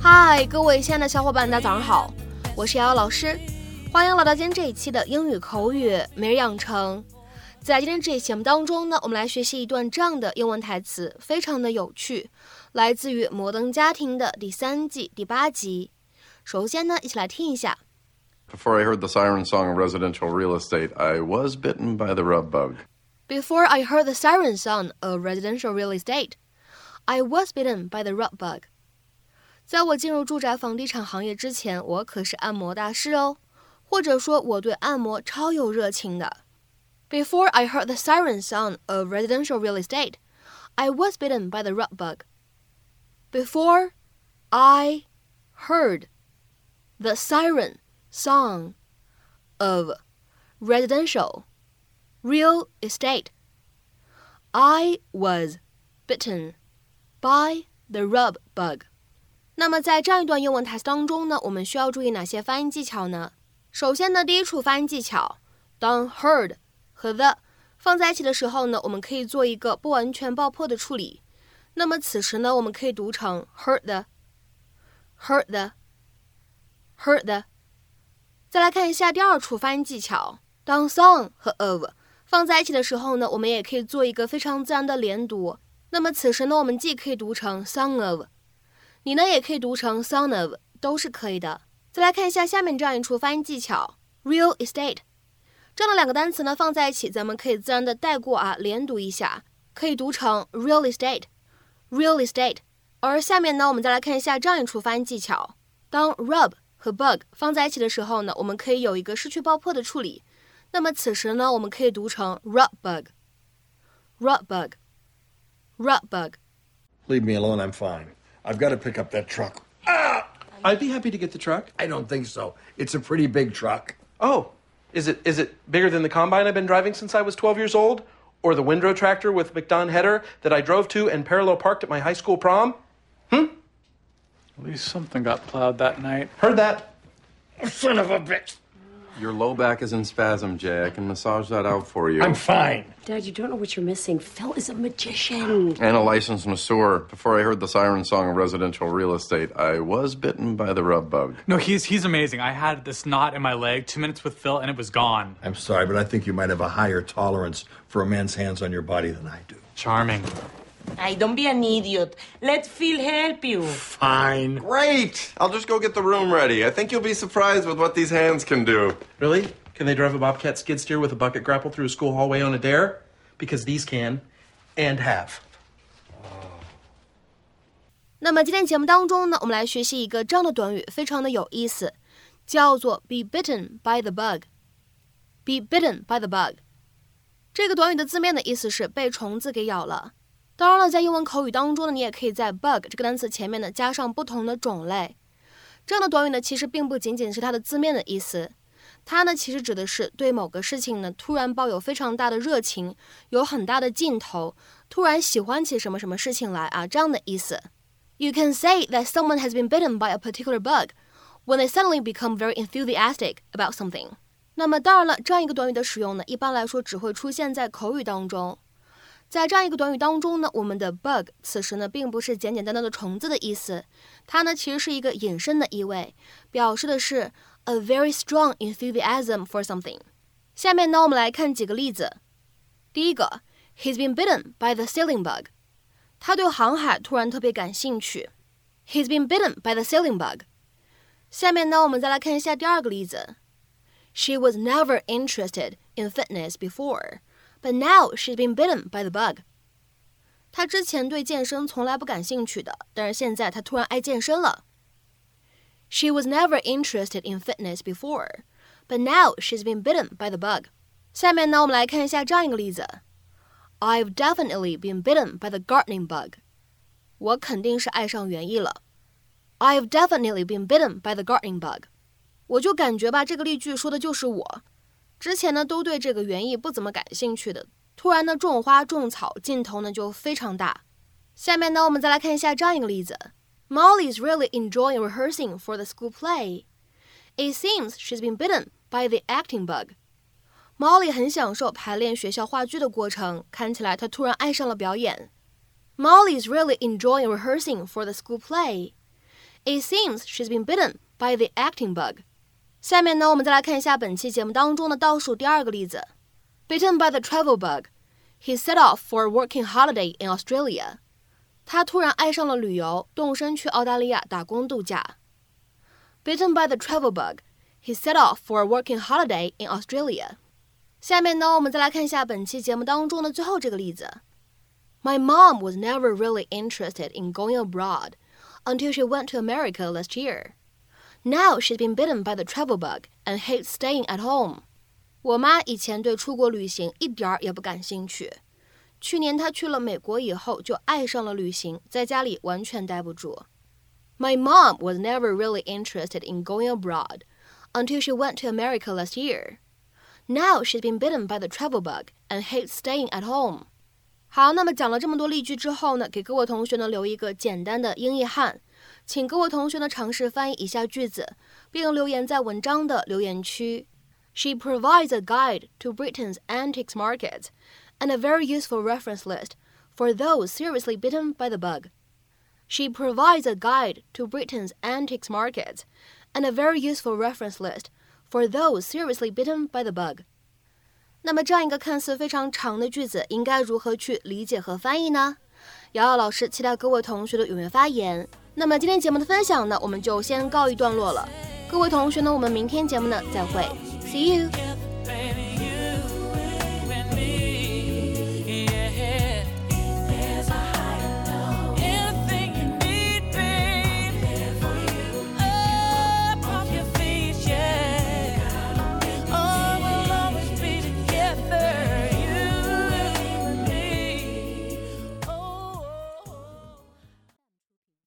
嗨，各位亲爱的小伙伴，大家早上好，我是瑶瑶老师，欢迎来到今天这一期的英语口语每日养成。在今天这一期节目当中呢，我们来学习一段这样的英文台词，非常的有趣，来自于《摩登家庭》的第三季第八集。首先呢，一起来听一下。Before I heard the siren song of residential real estate, I was bitten by the rub bug. Before I heard the siren song of residential real estate, I was bitten by the rub bug。在我进入住宅房地产行业之前，我可是按摩大师哦，或者说我对按摩超有热情的。Before I heard the siren sound of residential real estate, I was bitten by the rub bug. Before I heard the siren song of residential real estate, I was bitten by the rub bug. 那么在这样一段英文台词当中呢，我们需要注意哪些发音技巧呢？首先呢，第一处发音技巧，当 heard 和 the 放在一起的时候呢，我们可以做一个不完全爆破的处理。那么此时呢，我们可以读成 heard the，heard the，heard the。再来看一下第二处发音技巧，当 song 和 of 放在一起的时候呢，我们也可以做一个非常自然的连读。那么此时呢，我们既可以读成 son of。你呢也可以读成 son of，都是可以的。再来看一下下面这样一处发音技巧，real estate，这样的两个单词呢放在一起，咱们可以自然的带过啊，连读一下，可以读成 real estate，real estate。而下面呢，我们再来看一下这样一处发音技巧，当 rub 和 bug 放在一起的时候呢，我们可以有一个失去爆破的处理。那么此时呢，我们可以读成 rub bug，rub bug bug，rub bug。Leave me alone, I'm fine. I've got to pick up that truck. Ah! I'd be happy to get the truck. I don't think so. It's a pretty big truck. Oh, is it is it bigger than the combine I've been driving since I was 12 years old? Or the windrow tractor with MacDon header that I drove to and parallel parked at my high school prom? Hmm? At least something got plowed that night. Heard that. Son of a bitch. Your low back is in spasm, Jay. I can massage that out for you. I'm fine. Dad, you don't know what you're missing. Phil is a magician. And a licensed masseur. Before I heard the siren song of residential real estate, I was bitten by the rub bug. No, he's he's amazing. I had this knot in my leg, two minutes with Phil, and it was gone. I'm sorry, but I think you might have a higher tolerance for a man's hands on your body than I do. Charming. Hey, don't be an idiot. Let Phil help you. Fine. Great! I'll just go get the room ready. I think you'll be surprised with what these hands can do. Really? Can they drive a Bobcat skid steer with a bucket grapple through a school hallway on a dare? Because these can and have. 那么今天节目当中呢，我们来学习一个这样的短语，非常的有意思，叫做 be bitten by the bug。be bitten by the bug，这个短语的字面的意思是被虫子给咬了。 当然了，在英文口语当中呢，你也可以在 bug 这个单词前面呢加上不同的种类。这样的短语呢，其实并不仅仅是它的字面的意思，它呢其实指的是对某个事情呢突然抱有非常大的热情，有很大的劲头，突然喜欢起什么什么事情来啊这样的意思。You can say that someone has been bitten by a particular bug when they suddenly become very enthusiastic about something。那么当然了，这样一个短语的使用呢，一般来说只会出现在口语当中。在这样一个短语当中呢，我们的 bug 此时呢并不是简简单单的虫子的意思，它呢其实是一个引申的意味，表示的是 a very strong enthusiasm for something。下面呢我们来看几个例子。第一个，He's been bitten by the sailing bug。他对航海突然特别感兴趣。He's been bitten by the sailing bug。下面呢，我们再来看一下第二个例子。She was never interested in fitness before, but now she's been bitten by the bug。她之前对健身从来不感兴趣的，但是现在她突然爱健身了。She was never interested in fitness before, but now she's been bitten by the bug。下面呢，我们来看一下这样一个例子。I've definitely been bitten by the gardening bug。我肯定是爱上园艺了。I've definitely been bitten by the gardening bug。我就感觉吧，这个例句说的就是我。 之前呢，都对这个园艺不怎么感兴趣的，突然呢，种花种草劲头呢就非常大。下面呢，我们再来看一下这样一个例子：Molly's really enjoying rehearsing for the school play. It seems she's been bitten by the acting bug. Molly 很享受排练学校话剧的过程，看起来她突然爱上了表演。Molly's really enjoying rehearsing for the school play. It seems she's been bitten by the acting bug。 下面呢，我们再来看一下本期节目当中的倒数第二个例子：Bitten by the travel bug。He set off for a working holiday in Australia. 他突然爱上了旅游，动身去澳大利亚打工度假。Bitten by the travel bug, he set off for a working holiday in Australia. 下面呢，我们再来看一下本期节目当中的最后这个例子。My mom was never really interested in going abroad until she went to America last year. Now she's been bitten by the travel bug and hates staying at home. 我妈以前对出国旅行一点儿也不感兴趣。去年她去了美国以后，就爱上了旅行，在家里完全待不住。My mom was never really interested in going abroad until she went to America last year. Now she's been bitten by the travel bug and hates staying at home. 好，那么讲了这么多例句之后呢，给各位同学呢留一个简单的英译汉， 请各位同学呢尝试翻译以下句子，并留言在文章的留言区。She provides a guide to Britain's antiques market and a very useful reference list for those seriously bitten by the bug. She provides a guide to Britain's antiques market and a very useful reference list for those seriously bitten by the bug. 那么这样一个看似非常长的句子，应该如何去理解和翻译呢？ 瑶瑶老师期待各位同学的踊跃发言。那么今天节目的分享呢，我们就先告一段落了。各位同学呢，我们明天节目呢再会。See you.